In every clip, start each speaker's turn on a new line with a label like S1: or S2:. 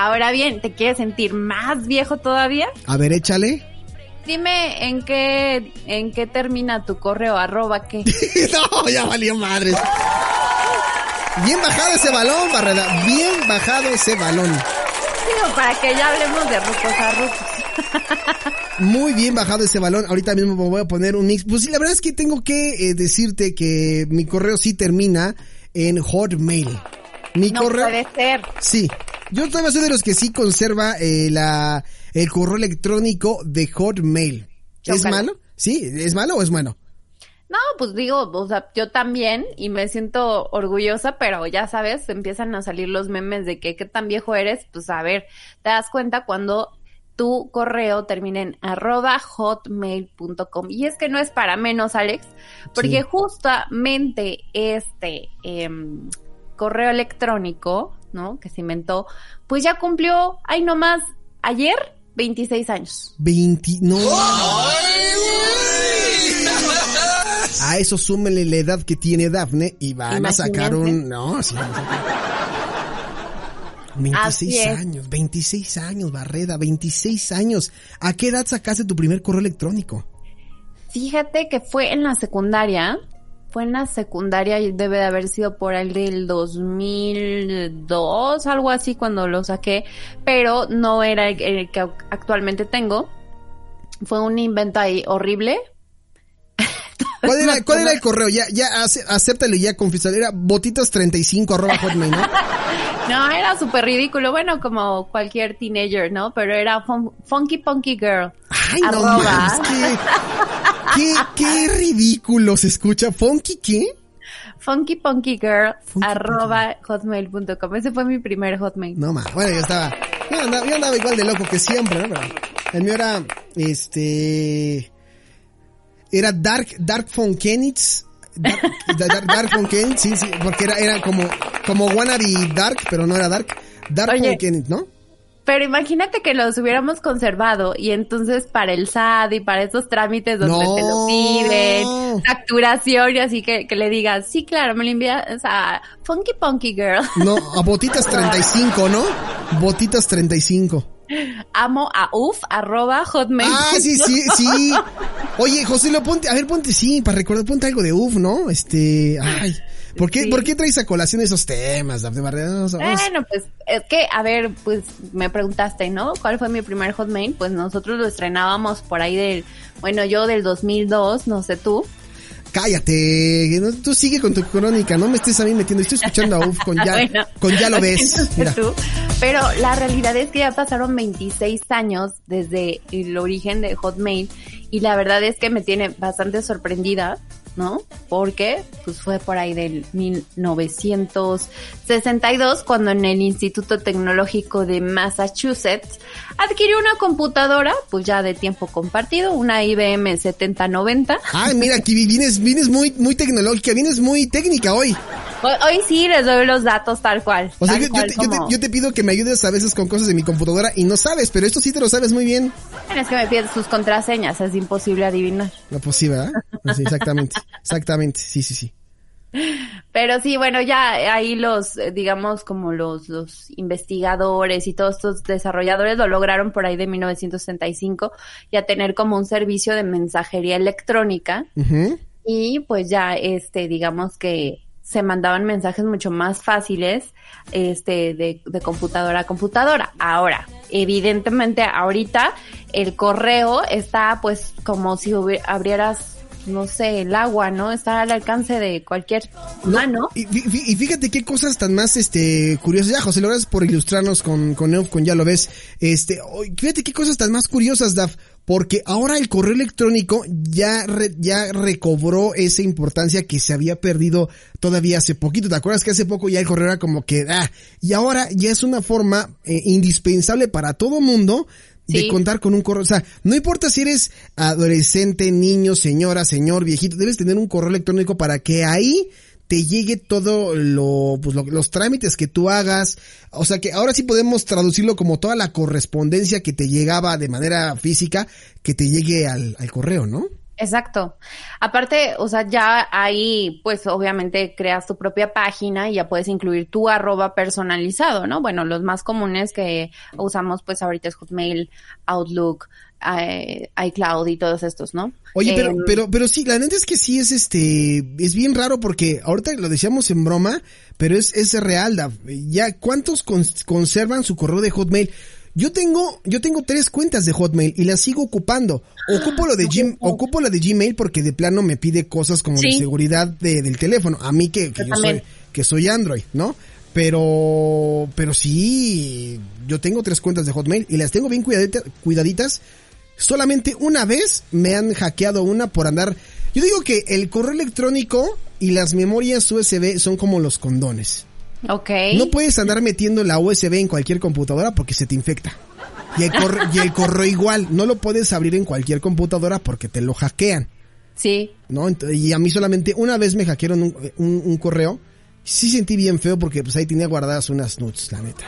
S1: Ahora bien, ¿te quieres sentir más viejo todavía?
S2: A ver, échale.
S1: Dime en qué, en qué termina tu correo, arroba qué.
S2: no, ya valió madres. Bien bajado ese balón, Barreda. Bien bajado ese balón.
S1: Digo, para que ya hablemos de rucos a rucos.
S2: Muy bien bajado ese balón. Ahorita mismo me voy a poner un mix. Pues sí, la verdad es que tengo que eh, decirte que mi correo sí termina en Hotmail. Mi
S1: no
S2: correo.
S1: puede ser.
S2: Sí. Yo todavía soy de los que sí conserva eh, la, el correo electrónico de Hotmail. ¿Es malo? Sí, ¿es malo o es bueno?
S1: No, pues digo, o sea, yo también y me siento orgullosa, pero ya sabes, empiezan a salir los memes de que qué tan viejo eres, pues a ver, te das cuenta cuando tu correo termina en arroba hotmail.com. Y es que no es para menos, Alex, porque
S2: Sí.
S1: justamente este em, correo electrónico, ¿no? Que se inventó, pues ya cumplió, ay nomás, ayer, 26 años.
S2: 20, no. A eso súmele la edad que tiene Dafne y van a sacar un, no, sí.
S1: Así
S2: 26
S1: es.
S2: años, 26 años, Barreda, 26 años. ¿A qué edad sacaste tu primer correo electrónico?
S1: Fíjate que fue en la secundaria. Fue en la secundaria y debe de haber sido por el del 2002, algo así cuando lo saqué, pero no era el, el que actualmente tengo. Fue un invento ahí horrible.
S2: ¿Cuál era, cuál era el correo? Ya, ya, acéptalo y ya confiésalo. Era botitas35 arroba hotmail, ¿no?
S1: No, era súper ridículo. Bueno, como cualquier teenager, ¿no? Pero era fun- Funky Punky Girl.
S2: Ay, no
S1: Arroba.
S2: qué, qué, qué ridículo se escucha. ¿Funky qué?
S1: Funky Punky Girl,
S2: Funky
S1: arroba hotmail.com. Ese fue mi primer hotmail.
S2: No más, bueno, yo estaba, yo andaba, yo andaba igual de loco que siempre, ¿no? Pero el mío era, este, era Dark, Dark von Kenitz, Dark, Dark, Dark sí, sí, porque era, era como, como wannabe Dark, pero no era Dark, Dark
S1: Oye.
S2: ¿no?
S1: Pero imagínate que los hubiéramos conservado y entonces para el SAT y para esos trámites donde
S2: No.
S1: te lo piden, facturación y así que, que le digas, sí, claro, me lo envías a Funky Punky Girl.
S2: No, a Botitas 35, ¿no? Botitas 35.
S1: Amo a uf, arroba hotmail.
S2: Ah, sí, sí, sí. Oye, José, lo ponte, a ver, ponte, sí, para recordar, ponte algo de UF, ¿no? Este, ay, ¿por qué,
S1: Sí.
S2: ¿por qué traes a colación esos temas, Dafne Barrera?
S1: Bueno, pues es que, a ver, pues me preguntaste, ¿no? ¿Cuál fue mi primer hotmail? Pues nosotros lo estrenábamos por ahí del, bueno, yo del 2002, no sé tú.
S2: Cállate, no, tú sigue con tu crónica, no me estés a mí metiendo, estoy escuchando a UF con ya,
S1: Bueno,
S2: con ya lo ves.
S1: entonces
S2: Mira.
S1: tú. Pero la realidad es que ya pasaron 26 años desde el origen de Hotmail y la verdad es que me tiene bastante sorprendida, ¿no? Porque pues fue por ahí del 1962 cuando en el Instituto Tecnológico de Massachusetts adquirió una computadora, pues ya de tiempo compartido, una IBM 7090.
S2: Ay, mira, aquí vienes, vienes muy, muy tecnológica, vienes muy técnica hoy.
S1: Hoy, hoy sí les doy los datos tal cual.
S2: O sea,
S1: tal
S2: yo,
S1: cual
S2: te, yo te-
S1: como-
S2: yo te pido que me ayudes a veces con cosas de mi computadora y no sabes, pero esto sí te lo sabes muy bien.
S1: Es que me piden sus contraseñas, es imposible adivinar.
S2: No, pues sí, ¿verdad? Sí, exactamente, exactamente, sí, sí, sí.
S1: Pero sí, bueno, ya ahí los, eh, digamos, como los, los investigadores y todos estos desarrolladores lo lograron por ahí de 1965 ya tener como un servicio de mensajería electrónica y pues ya, este, digamos que se mandaban mensajes mucho más fáciles, este, de, de computadora a computadora. Ahora, evidentemente, ahorita el correo está pues como si abrieras, no sé, el agua, ¿no? Está al alcance de cualquier humano.
S2: Y, y fíjate qué cosas tan más este curiosas. Ya, José, lo gracias por ilustrarnos con, con con ya lo ves. Este, fíjate qué cosas tan más curiosas, Daf. Porque ahora el correo electrónico ya, re- ya recobró esa importancia que se había perdido todavía hace poquito. ¿Te acuerdas que hace poco ya el correo era como que, ah, y ahora ya es una forma eh, indispensable para todo mundo de
S1: Sí.
S2: contar con un correo. O sea, no importa si eres adolescente, niño, señora, señor, viejito, debes tener un correo electrónico para que ahí te llegue todo lo, pues lo- los trámites que tú hagas. O sea que ahora sí podemos traducirlo como toda la correspondencia que te llegaba de manera física, que te llegue al, al correo, ¿no?
S1: Exacto. Aparte, o sea, ya ahí, pues obviamente creas tu propia página y ya puedes incluir tu arroba personalizado, ¿no? Bueno, los más comunes que usamos pues ahorita es Hotmail, Outlook, eh, iCloud y todos estos, ¿no?
S2: Oye, pero,
S1: Em,
S2: pero, pero sí, la neta es que sí es este, es bien raro porque ahorita lo decíamos en broma, pero es, es real. Ya, ¿cuántos cons- conservan su correo de Hotmail? Yo tengo, yo tengo tres cuentas de Hotmail y las sigo ocupando. Ocupo lo de Gm- ocupo la de Gmail porque de plano me pide cosas como de
S1: Sí.
S2: seguridad de- del teléfono. A mí que, que
S1: Yo
S2: yo soy, que soy Android, ¿no? Pero, pero sí, yo tengo tres cuentas de Hotmail y las tengo bien cuidadita- cuidaditas. Solamente una vez me han hackeado una por andar. Yo digo que el correo electrónico y las memorias USB son como los condones.
S1: Ok.
S2: No puedes andar metiendo la USB en cualquier computadora porque se te infecta. Y el, corre- y el correo igual, no lo puedes abrir en cualquier computadora porque te lo hackean,
S1: Sí.
S2: ¿no? Y a mí solamente una vez me hackearon un, un- un correo. Sí sentí bien feo porque pues ahí tenía guardadas unas nudes, la neta.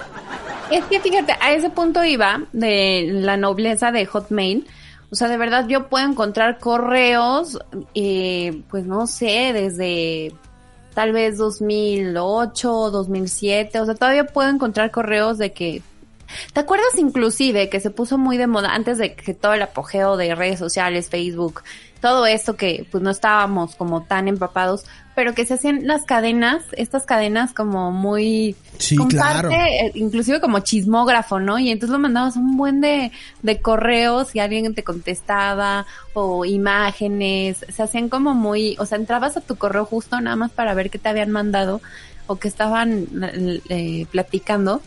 S1: Es que fíjate, a ese punto iba de la nobleza de Hotmail. O sea, de verdad yo puedo encontrar correos, eh, pues no sé, desde tal vez 2008, 2007. O sea, todavía puedo encontrar correos de que... ¿Te acuerdas inclusive que se puso muy de moda antes de que todo el apogeo de redes sociales, Facebook, todo esto que pues no estábamos como tan empapados, pero que se hacían las cadenas, estas cadenas como muy
S2: Sí,
S1: comparte,
S2: claro.
S1: eh, inclusive como chismógrafo, ¿no? Y entonces lo mandabas un buen de, de correos y alguien te contestaba o imágenes, se hacían como muy, o sea, entrabas a tu correo justo nada más para ver qué te habían mandado o que estaban eh, platicando.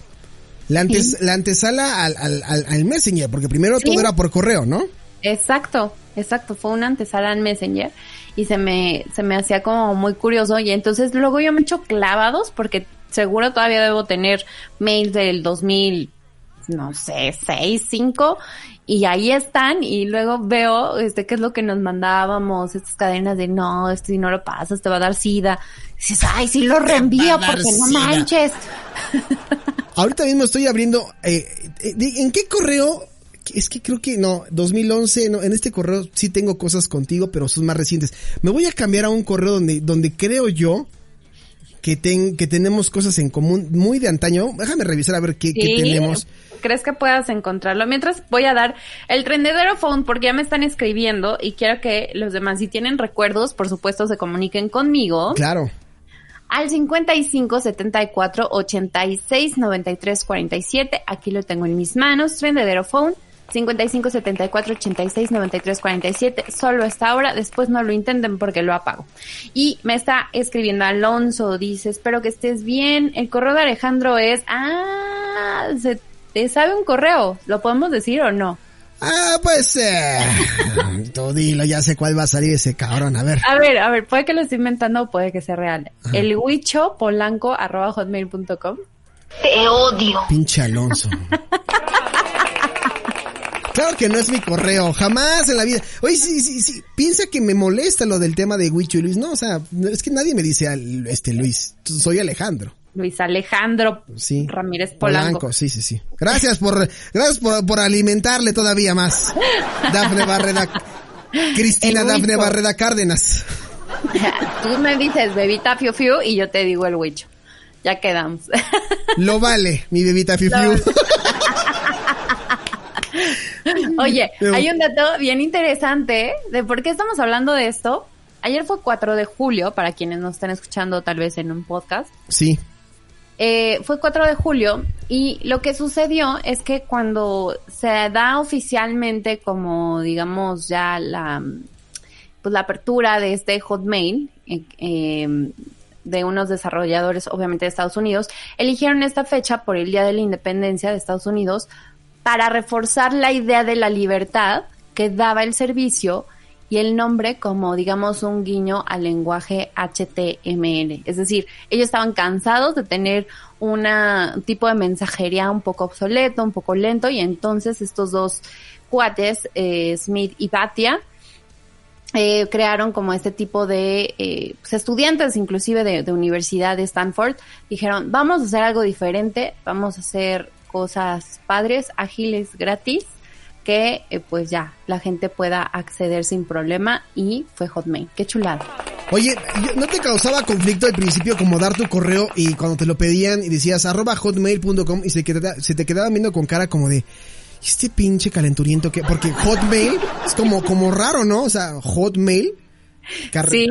S2: La, antes, la antesala al, al, al, al Messenger, porque primero
S1: Sí.
S2: todo era por correo, ¿no?
S1: Exacto, exacto, fue una antesala en Messenger y se me, se me hacía como muy curioso y entonces luego yo me echo clavados porque seguro todavía debo tener mails del 2000, no sé, 6, 5 y ahí están y luego veo este qué es lo que nos mandábamos, estas cadenas de no, esto si no lo pasas te va a dar sida. Y dices, ay, sí lo reenvío porque no
S2: sida".
S1: manches.
S2: Ahorita mismo estoy abriendo. Eh, eh, ¿En qué correo? Es que creo que no, 2011, no, en este correo sí tengo cosas contigo, pero son más recientes. Me voy a cambiar a un correo donde, donde creo yo que, ten, que tenemos cosas en común muy de antaño. Déjame revisar a ver qué, qué
S1: Sí,
S2: tenemos.
S1: ¿Crees que puedas encontrarlo? Mientras voy a dar el trendedero phone porque ya me están escribiendo y quiero que los demás, si tienen recuerdos, por supuesto, se comuniquen conmigo
S2: Claro.
S1: al 55 74 86 93 47. Aquí lo tengo en mis manos, trendedero phone. 55 74 86 93 47. Solo esta hora, después no lo intenten porque lo apago. Y me está escribiendo Alonso, dice, espero que estés bien. El correo de Alejandro es, ah, se te sabe un correo, ¿lo podemos decir o no?
S2: Ah, pues, eh, tú dilo, ya sé cuál va a salir ese cabrón, a ver.
S1: A ver, a ver, puede que lo esté inventando o puede que sea real. El huicho polanco arroba hotmail.com.
S3: Te odio.
S2: Pinche Alonso. Claro que no es mi correo, jamás en la vida. Oye, sí, sí, sí, piensa que me molesta lo del tema de Huicho y Luis. No, o sea, es que nadie me dice al- este Luis. Soy Alejandro.
S1: Luis Alejandro
S2: Sí.
S1: Ramírez Polanco.
S2: sí, sí, sí. Gracias por, gracias por, por alimentarle todavía más. Dafne Barreda, Cristina Dafne. Barreda Cárdenas.
S1: Tú me dices bebita fiu fiu y yo te digo el huicho. Ya quedamos.
S2: Lo vale, mi bebita Fiu Fiu.
S1: Oye, hay un dato bien interesante de por qué estamos hablando de esto. Ayer fue 4 de julio, para quienes nos están escuchando tal vez en un podcast.
S2: Sí,
S1: Eh, fue 4 de julio y lo que sucedió es que cuando se da oficialmente como digamos ya la pues la apertura de este Hotmail eh, eh, de unos desarrolladores obviamente de Estados Unidos eligieron esta fecha por el Día de la Independencia de Estados Unidos para reforzar la idea de la libertad que daba el servicio y el nombre como, digamos, un guiño al lenguaje HTML. Es decir, ellos estaban cansados de tener un tipo de mensajería un poco obsoleto, un poco lento, y entonces estos dos cuates, eh, Smith y Batia, eh, crearon como este tipo de eh, pues, estudiantes, inclusive de universidad de Stanford, dijeron, vamos a hacer algo diferente, vamos a hacer cosas padres, ágiles, gratis, que eh, pues ya la gente pueda acceder sin problema y fue Hotmail. Qué chulada.
S2: Oye, ¿no te causaba conflicto al principio como dar tu correo y cuando te lo pedían y decías arroba hotmail.com y se, se te quedaba viendo con cara como de este pinche calenturiento que porque Hotmail es como como raro, ¿no? O sea, Hotmail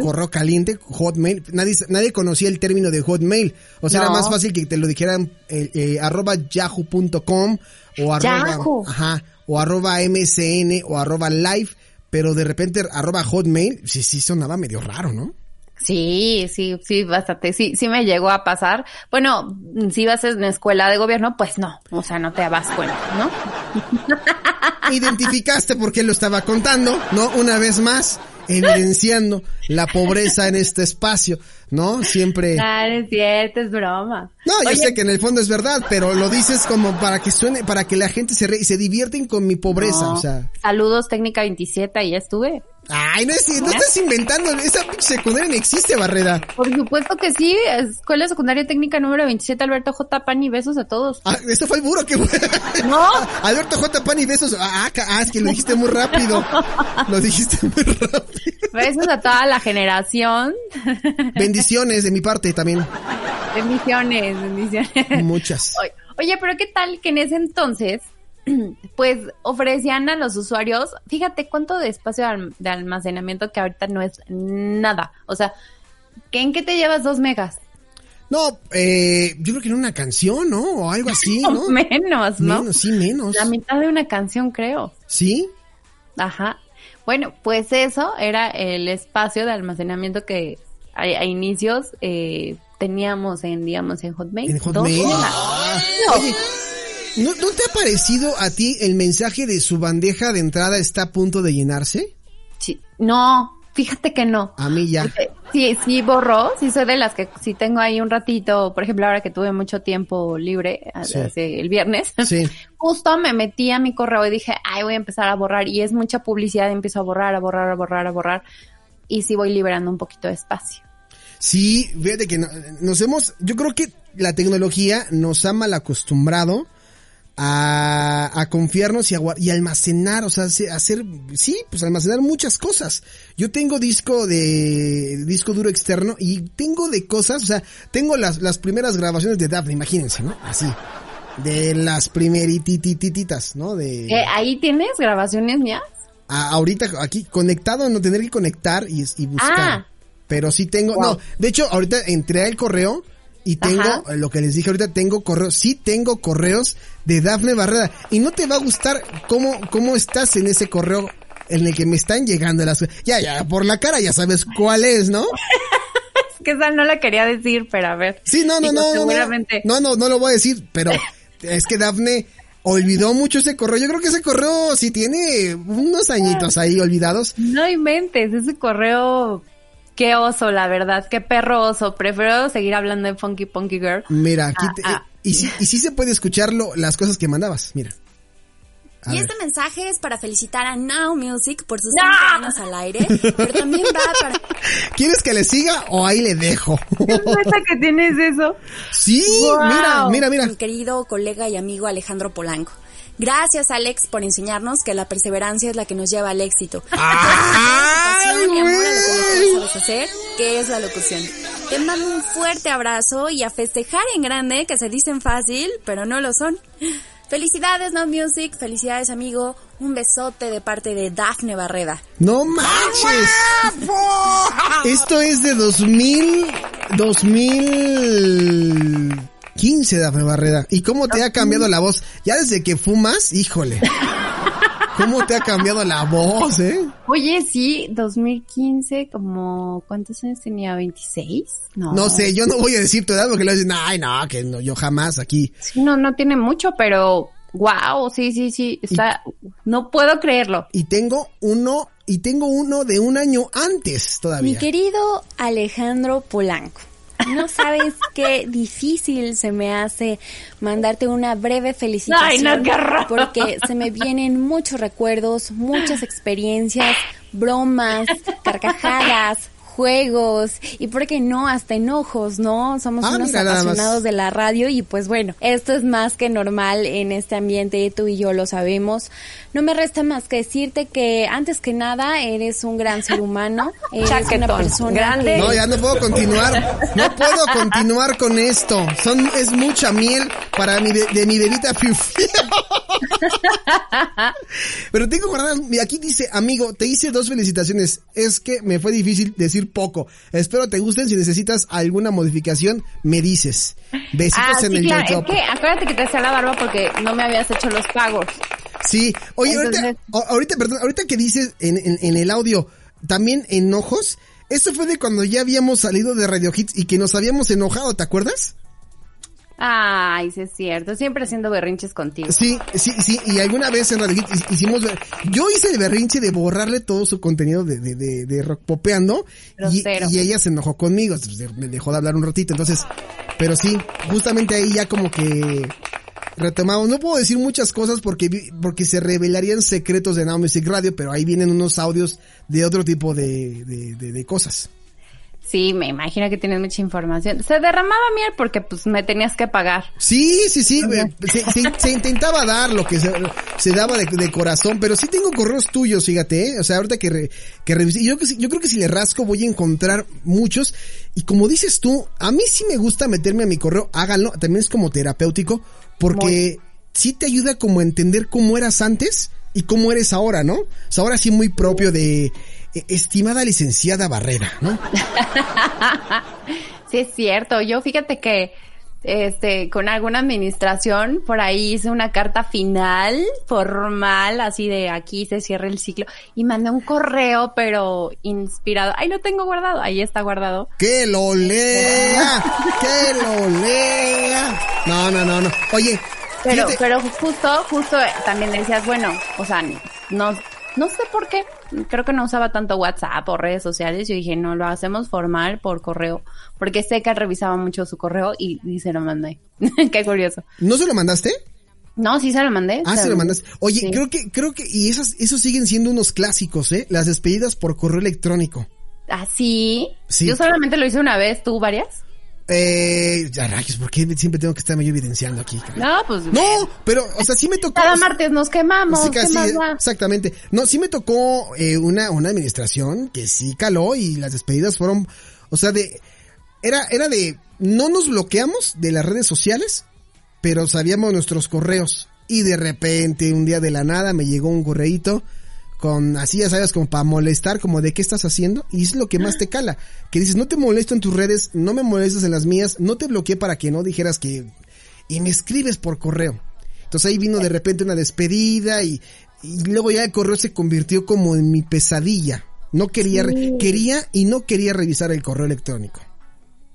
S2: correo caliente, Hotmail. Nadie, nadie conocía el término de Hotmail. O sea, era más fácil que te lo dijeran eh, eh, arroba yahoo.com o arroba, ajá, o arroba mcn o arroba live, pero de repente arroba Hotmail, sí, sí sonaba medio raro, ¿no?
S1: Sí, sí, sí, bastante. Sí, sí me llegó a pasar. Bueno, si vas en escuela de gobierno, pues no. O sea, no te vas cuenta, ¿no?
S2: Identificaste por qué lo estaba contando, ¿no? Una vez más evidenciando la pobreza en este espacio, ¿no? Siempre.
S1: Claro, es cierto, es broma.
S2: No, yo sé que en el fondo es verdad, pero lo dices como para que suene, para que la gente se re y se divierten con mi pobreza, o sea.
S1: Saludos, técnica 27, ya estuve.
S2: Ay, no, es, no estás inventando, esa secundaria no existe, Barrera.
S1: Por supuesto que sí, Escuela Secundaria Técnica número 27, Alberto J. Pani, besos a todos.
S2: Ah, esto fue el burro que
S1: No.
S2: Alberto J. Pani, besos. Ah, ah, es que lo dijiste muy rápido. Lo dijiste muy rápido.
S1: Besos a toda la generación.
S2: Bendiciones de mi parte también.
S1: Bendiciones, bendiciones.
S2: Muchas.
S1: Oye, pero ¿qué tal que en ese entonces pues ofrecían a los usuarios, fíjate cuánto de espacio de almacenamiento que ahorita no es nada. O sea, ¿en qué te llevas dos megas?
S2: No, eh, yo creo que en una canción, ¿no? O algo así, ¿no?
S1: menos, ¿no?
S2: Menos, sí, menos.
S1: La mitad de una canción, creo.
S2: ¿Sí?
S1: Ajá. Bueno, pues eso era el espacio de almacenamiento que a, inicios eh, teníamos en, digamos, en Hotmail.
S2: En Hotmail. ¿No, te ha parecido a ti el mensaje de su bandeja de entrada está a punto de llenarse?
S1: Sí, no, fíjate que no.
S2: A mí ya.
S1: Sí, sí borró, sí soy de las que si tengo ahí un ratito, por ejemplo, ahora que tuve mucho tiempo libre, el viernes, sí. justo me metí a mi correo y dije, ay, voy a empezar a borrar y es mucha publicidad, empiezo a borrar, a borrar, a borrar, a borrar y sí voy liberando un poquito de espacio.
S2: Sí, fíjate que nos hemos, yo creo que la tecnología nos ha mal acostumbrado a, a confiarnos y, y almacenar, o sea, hacer, sí, pues almacenar muchas cosas. Yo tengo disco de, disco duro externo y tengo de cosas, o sea, tengo las, las primeras grabaciones de Daphne, imagínense, ¿no? Así. De las primerititititas, ¿no? De...
S1: ¿Ahí tienes grabaciones mías?
S2: ahorita aquí conectado, no tener que conectar y, y buscar. Ah. Pero sí tengo, no, de hecho ahorita entré al correo y tengo, lo que les dije ahorita, tengo correos, sí tengo correos de Dafne Barrera. Y no te va a gustar cómo, cómo estás en ese correo en el que me están llegando las Ya, ya, por la cara ya sabes cuál es, ¿no?
S1: es que esa no la quería decir, pero a ver.
S2: Sí, no, no, no, seguramente. no, no, no lo voy a decir, pero es que Dafne olvidó mucho ese correo. Yo creo que ese correo sí tiene unos añitos ahí olvidados.
S1: No inventes, ese correo Qué oso, la verdad, qué perro oso. Prefiero seguir hablando de Funky Punky Girl.
S2: Mira, aquí ah, ah. y, sí, y sí se puede escucharlo, las cosas que mandabas, mira.
S3: y este mensaje es para felicitar a Now Music por sus 30 años al aire, pero también va para...
S2: ¿Quieres que le siga o ahí le dejo?
S1: ¿Qué que tienes eso?
S2: Sí, mira, mira, mira.
S3: Mi querido colega y amigo Alejandro Polanco. Gracias, Alex, por enseñarnos que la perseverancia es la que nos lleva al éxito. ¡Ay, y amor a lo que sabes hacer, que es la locución. Te mando un fuerte abrazo y a festejar en grande, que se dicen fácil, pero no lo son. Felicidades, No Music. Felicidades, amigo. Un besote de parte de Dafne Barreda.
S2: ¡No manches! Esto es de 2000... 2000... 15, Dafne Barrera. ¿Y cómo te ha cambiado la voz? Ya desde que fumas, híjole. ¿Cómo te ha cambiado la voz, eh?
S1: Oye, sí, 2015, como, ¿cuántos años tenía? ¿26?
S2: No. No sé, yo no voy a decir tu edad porque le dicen, ay, no, que no, yo jamás aquí.
S1: Sí, no, no tiene mucho, pero, wow, sí, sí, sí, está, no puedo creerlo.
S2: Y tengo uno, y tengo uno de un año antes todavía.
S3: Mi querido Alejandro Polanco. No sabes qué difícil se me hace mandarte una breve felicitación.
S1: Ay, no,
S3: porque se me vienen muchos recuerdos, muchas experiencias, bromas, carcajadas, juegos y, ¿por qué no? Hasta enojos, ¿no? Somos
S2: Ah,
S3: unos
S2: mira,
S3: apasionados de la radio y pues bueno, esto es más que normal en este ambiente, tú y yo lo sabemos. No me resta más que decirte que antes que nada eres un gran ser humano, eres una persona
S1: grande.
S2: No, ya no puedo continuar. No puedo continuar con esto. Son, es mucha miel para mi, de mi bebita fiu fiu. Pero tengo guardadas, mira, aquí dice, amigo, te hice dos felicitaciones. Es que me fue difícil decir poco. Espero te gusten. Si necesitas alguna modificación, me dices. Besitos
S1: Ah,
S2: en el
S1: claro. Es que acuérdate que te hacía la barba porque no me habías hecho los pagos.
S2: Sí, oye,
S1: Entonces-
S2: ahorita, ahorita, perdón, ahorita que dices en, en, en el audio, también enojos, esto fue de cuando ya habíamos salido de Radio Hits y que nos habíamos enojado, ¿te acuerdas?
S1: Ay, sí es cierto. Siempre haciendo berrinches contigo.
S2: Sí, sí, sí, y alguna vez en hi- hicimos, yo hice el berrinche de borrarle todo su contenido de, de, de, de rock popeando y, y ella se enojó conmigo, me dejó de hablar un ratito, entonces, pero sí, justamente ahí ya como que retomamos, no puedo decir muchas cosas porque, porque se revelarían secretos de Now Music Radio, pero ahí vienen unos audios de otro tipo de, de, de, de cosas.
S1: Sí, me imagino que tienes mucha información. Se derramaba miel porque pues me tenías que pagar.
S2: Sí, sí, sí, eh, se, se- se intentaba dar lo que se, se daba de, de corazón, pero sí tengo correos tuyos, fíjate, ¿eh? o sea, ahorita que, re- que revisé, yo, yo creo que si le rasco voy a encontrar muchos, y como dices tú, a mí sí me gusta meterme a mi correo, háganlo, también es como terapéutico, porque sí te ayuda como a entender cómo eras antes y cómo eres ahora, ¿no? O sea, ahora sí muy propio de, estimada licenciada Barrera, ¿no?
S1: Sí es cierto. Yo fíjate que este con alguna administración por ahí hice una carta final formal así de aquí se cierra el ciclo y mandé un correo pero inspirado. Ahí lo tengo guardado. Ahí está guardado.
S2: ¡Que lo lea! ¡Que lo lea! No, no, no, no. Oye,
S1: Pero,
S2: fíjate-
S1: pero justo, justo eh, también decías, bueno, o sea, no, no sé por qué, creo que no usaba tanto WhatsApp o redes sociales, yo dije, no, lo hacemos formal por correo, porque sé que revisaba mucho su correo y, y se lo mandé. qué curioso.
S2: ¿no se lo mandaste?
S1: No, sí se lo mandé.
S2: Ah, se lo mandaste. Oye,
S1: Sí.
S2: creo que, creo que, y esas, esos siguen siendo unos clásicos, ¿eh? Las despedidas por correo electrónico.
S1: ¿Ah, sí?
S2: Sí.
S1: Yo solamente lo hice una vez, ¿tú varias?
S2: Eh, ya rayos, ¿por qué siempre tengo que estarme yo evidenciando aquí?
S1: No, pues...
S2: No, pero, o sea, sí me tocó.
S1: Cada martes nos quemamos,
S2: Sí,
S1: ¿qué
S2: casi,
S1: más
S2: exactamente. No, sí me tocó eh, una, una administración que sí caló y las despedidas fueron, o sea, de, era, era de, no nos bloqueamos de las redes sociales, pero sabíamos nuestros correos. Y de repente, un día de la nada, me llegó un correíto con, así ya sabes, como para molestar, como de qué estás haciendo, y es lo que más te cala. Que dices, no te molesto en tus redes, no me molestas en las mías, no te bloqueé para que no dijeras que, y me escribes por correo. Entonces ahí vino de repente una despedida y, y luego ya el correo se convirtió como en mi pesadilla. No quería, quería y no quería revisar el correo electrónico.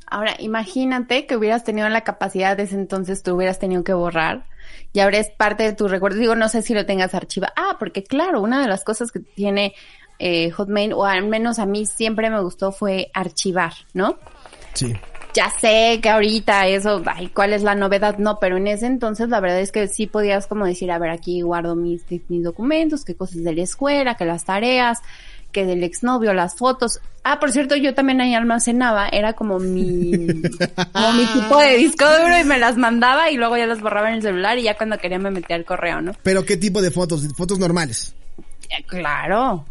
S1: Ahora, imagínate que hubieras tenido la capacidad de ese entonces, tú hubieras tenido que borrar y ahora es parte de tus recuerdos. Digo, no sé si lo tengas archivado. Ah, porque claro, una de las cosas que tiene eh, Hotmail, o al menos a mí siempre me gustó, fue archivar, ¿no?
S2: Sí.
S1: Ya sé que ahorita eso, ay, ¿cuál es la novedad? No, pero en ese entonces la verdad es que sí podías como decir, a ver, aquí guardo mis, mis documentos, qué cosas de la escuela, que las tareas, que del exnovio, las fotos. Ah, por cierto, yo también ahí almacenaba, era como mi, como mi tipo de disco duro y me las mandaba y luego ya las borraba en el celular y ya cuando quería me metía al correo, ¿no?
S2: Pero ¿qué tipo de fotos? Fotos normales.
S1: Eh, Claro,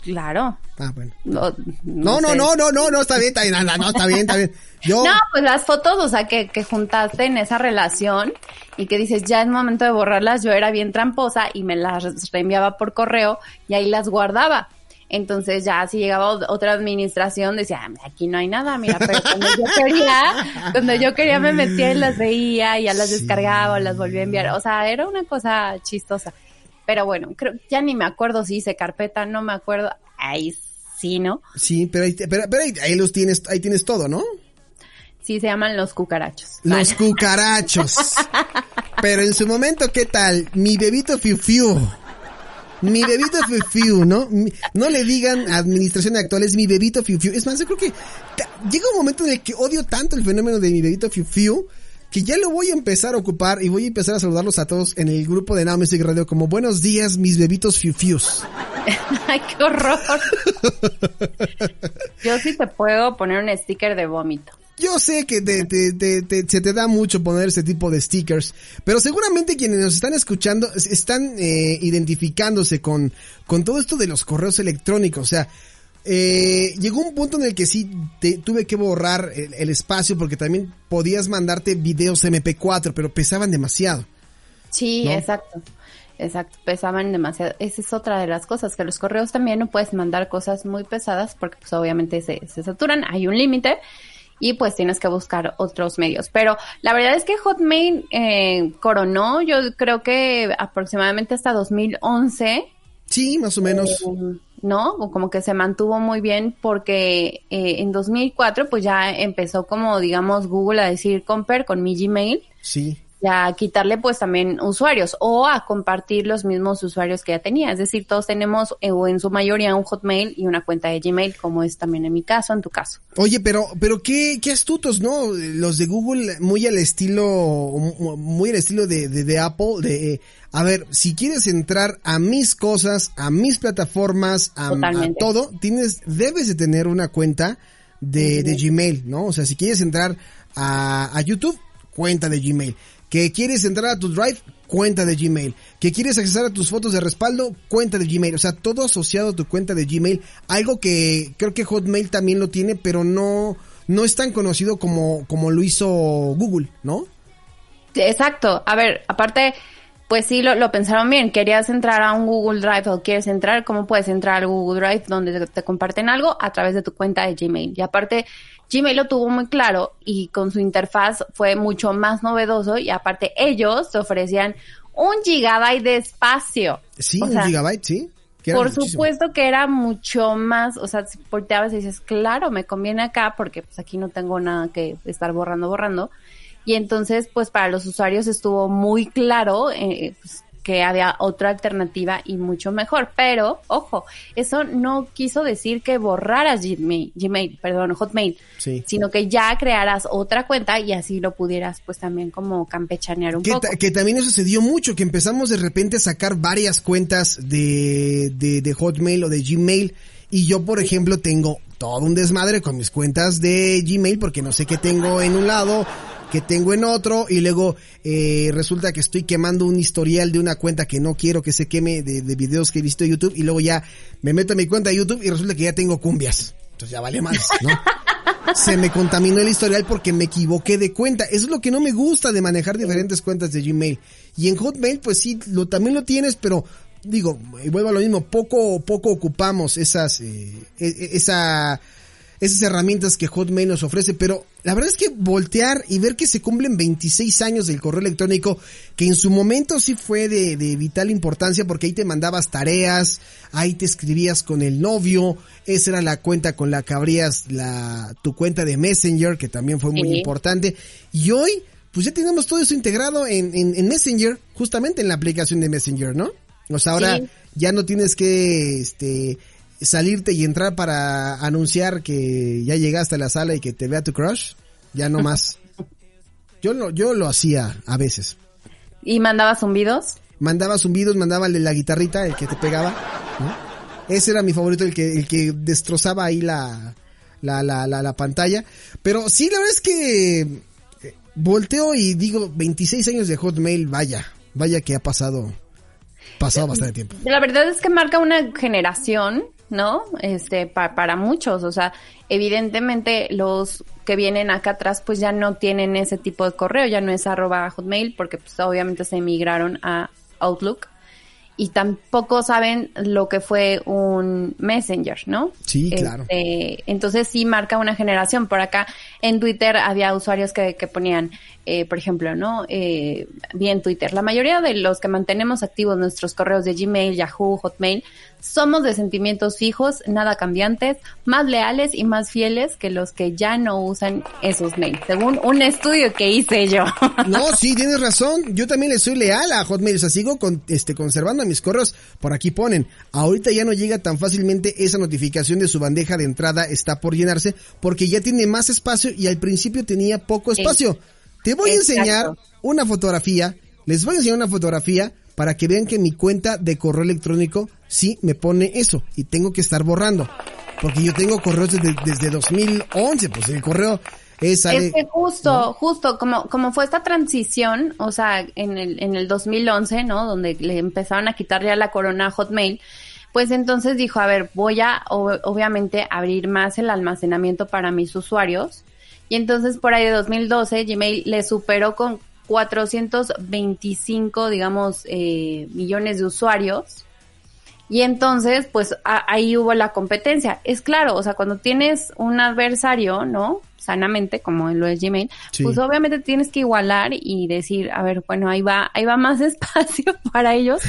S1: claro.
S2: Ah, bueno.
S1: No,
S2: No, no,
S1: sé.
S2: no, no, no, no, está bien, está bien, no, está bien, está bien. Yo,
S1: No, pues las fotos, o sea, que, que juntaste en esa relación y que dices, ya es momento de borrarlas, yo era bien tramposa y me las reenviaba por correo y ahí las guardaba. Entonces ya si llegaba otra administración decía, "Ah, aquí no hay nada, mira, pero cuando yo quería, cuando yo quería me metía y las veía y ya las
S2: Sí.
S1: descargaba las volvía a enviar. O sea, era una cosa chistosa. Pero bueno, creo, ya ni me acuerdo si hice carpeta, no me acuerdo. Ahí sí, ¿no?
S2: sí, pero ahí, pero, pero ahí, ahí los tienes, ahí tienes todo, ¿no?
S1: Sí se llaman los cucarachos.
S2: Los cucarachos. Pero en su momento, ¿qué tal? Mi bebito fiu fiu. Mi bebito fiu fiu, ¿no? No le digan administración actual, es mi bebito fiu fiu. Es más, yo creo que llega un momento en el que odio tanto el fenómeno de mi bebito fiu fiu que ya lo voy a empezar a ocupar y voy a empezar a saludarlos a todos en el grupo de Now Music Radio como buenos días, mis bebitos fiu fius.
S1: Ay, qué horror. Yo sí te puedo poner un sticker de vómito.
S2: Yo sé que se te da mucho poner ese tipo de stickers, pero seguramente quienes nos están escuchando están eh, identificándose con, con todo esto de los correos electrónicos. O sea, eh, llegó un punto en el que sí te, tuve que borrar el, espacio porque también podías mandarte videos MP4, pero pesaban demasiado.
S1: Sí, exacto. Exacto, pesaban demasiado. Esa es otra de las cosas, que los correos también no puedes mandar cosas muy pesadas porque pues obviamente se, se saturan, hay un límite y pues tienes que buscar otros medios. Pero la verdad es que Hotmail eh, coronó, yo creo que aproximadamente hasta 2011.
S2: Sí, más o menos.
S1: Eh, ¿No? Como que se mantuvo muy bien porque eh, en 2004 pues ya empezó como digamos Google a decir compare con mi Gmail.
S2: Sí
S1: a quitarle pues también usuarios o a compartir los mismos usuarios que ya tenía. Es decir, todos tenemos eh, o en su mayoría un Hotmail y una cuenta de Gmail, como es también en mi caso, en tu caso.
S2: Oye, pero, pero qué, qué astutos, ¿no? Los de Google muy al estilo, muy al estilo de, de, Apple, de, a ver, si quieres entrar a mis cosas, a mis plataformas, a, todo, tienes, debes de tener una cuenta de, de Gmail, ¿no? O sea, si quieres entrar a, a YouTube, cuenta de Gmail que quieres entrar a tu Drive, cuenta de Gmail, que quieres acceder a tus fotos de respaldo, cuenta de Gmail, o sea, todo asociado a tu cuenta de Gmail, algo que creo que Hotmail también lo tiene, pero no no es tan conocido como como lo hizo Google, ¿no?
S1: Exacto. A ver, aparte pues sí, lo, lo, pensaron bien. Querías entrar a un Google Drive o quieres entrar, ¿cómo puedes entrar al Google Drive donde te, comparten algo? A través de tu cuenta de Gmail. Y aparte, Gmail lo tuvo muy claro y con su interfaz fue mucho más novedoso y aparte ellos te ofrecían un gigabyte de espacio.
S2: Sí, un gigabyte, sí.
S1: Por supuesto que era mucho más, o sea, si volteabas y dices, claro, me conviene acá porque pues aquí no tengo nada que estar borrando, borrando y entonces pues para los usuarios estuvo muy claro eh, pues, que había otra alternativa y mucho mejor. Pero, ojo, eso no quiso decir que borraras Gmail, Gmail perdón, Hotmail, sino que ya crearas otra cuenta y así lo pudieras pues también como campechanear un poco.
S2: Que también eso se dio mucho, que empezamos de repente a sacar varias cuentas de, de, de Hotmail o de Gmail y yo, por ejemplo, tengo todo un desmadre con mis cuentas de Gmail porque no sé qué tengo en un lado, que tengo en otro y luego eh, resulta que estoy quemando un historial de una cuenta que no quiero que se queme de, de videos que he visto en YouTube y luego ya me meto a mi cuenta de YouTube y resulta que ya tengo cumbias. Entonces ya vale más, ¿no? se me contaminó el historial porque me equivoqué de cuenta. Eso es lo que no me gusta de manejar diferentes cuentas de Gmail. Y en Hotmail, pues sí, lo, también lo tienes, pero digo, y vuelvo a lo mismo, poco, poco ocupamos esas, eh, e, e, esa esas herramientas que Hotmail nos ofrece, pero la verdad es que voltear y ver que se cumplen 26 años del correo electrónico, que en su momento sí fue de, vital importancia porque ahí te mandabas tareas, ahí te escribías con el novio, esa era la cuenta con la que abrías la, tu cuenta de Messenger, que también fue muy importante, y hoy, pues ya tenemos todo eso integrado en, en, Messenger, justamente en la aplicación de Messenger, ¿no? O sea, ahora ya no tienes que, este, salirte y entrar para anunciar que ya llegaste a la sala y que te vea tu crush, ya no más. Yo lo, yo lo hacía a veces.
S1: ¿Y mandabas zumbidos?
S2: Mandaba zumbidos, mandaba la guitarrita, el que te pegaba. Ese era mi favorito, el que, el que destrozaba ahí la, la, la, la, pantalla. Pero sí, la verdad es que eh, volteo y digo, 26 años de Hotmail, vaya, vaya que ha pasado, pasado bastante tiempo.
S1: La verdad es que marca una generación ¿no? Este, para muchos, o sea, evidentemente los que vienen acá atrás pues ya no tienen ese tipo de correo, ya no es arroba hotmail porque pues obviamente se emigraron a Outlook y tampoco saben lo que fue un Messenger, ¿no?
S2: Sí, claro.
S1: Este, entonces sí marca una generación. Por acá en Twitter había usuarios que, que ponían, eh, por ejemplo, ¿no? Eh, bien Twitter. La mayoría de los que mantenemos activos nuestros correos de Gmail, Yahoo, Hotmail, somos de sentimientos fijos, nada cambiantes, más leales y más fieles que los que ya no usan esos mails, según un estudio que hice yo.
S2: No, sí, tienes razón. Yo también le soy leal a Hotmail. O sea, sigo con, este, conservando mis correos. Por aquí ponen, ahorita ya no llega tan fácilmente esa notificación de su bandeja de entrada está por llenarse porque ya tiene más espacio y al principio tenía poco espacio. Te voy a enseñar una fotografía, les voy a enseñar una fotografía para que vean que mi cuenta de correo electrónico sí me pone eso y tengo que estar borrando. Porque yo tengo correos desde, desde 2011, pues el correo es...
S1: es que justo, justo, como, como fue esta transición, o sea, en el, en el 2011, ¿no? Donde le empezaron a quitar ya la corona a Hotmail, pues entonces dijo, a ver, voy a obviamente abrir más el almacenamiento para mis usuarios. Y entonces por ahí de 2012 Gmail le superó con 425, digamos, eh, millones de usuarios. Y entonces, pues ahí hubo la competencia. Es claro, o sea, cuando tienes un adversario, ¿no? Sanamente, como lo es Gmail, pues obviamente tienes que igualar y decir, a ver, bueno, ahí va, ahí va más espacio para ellos.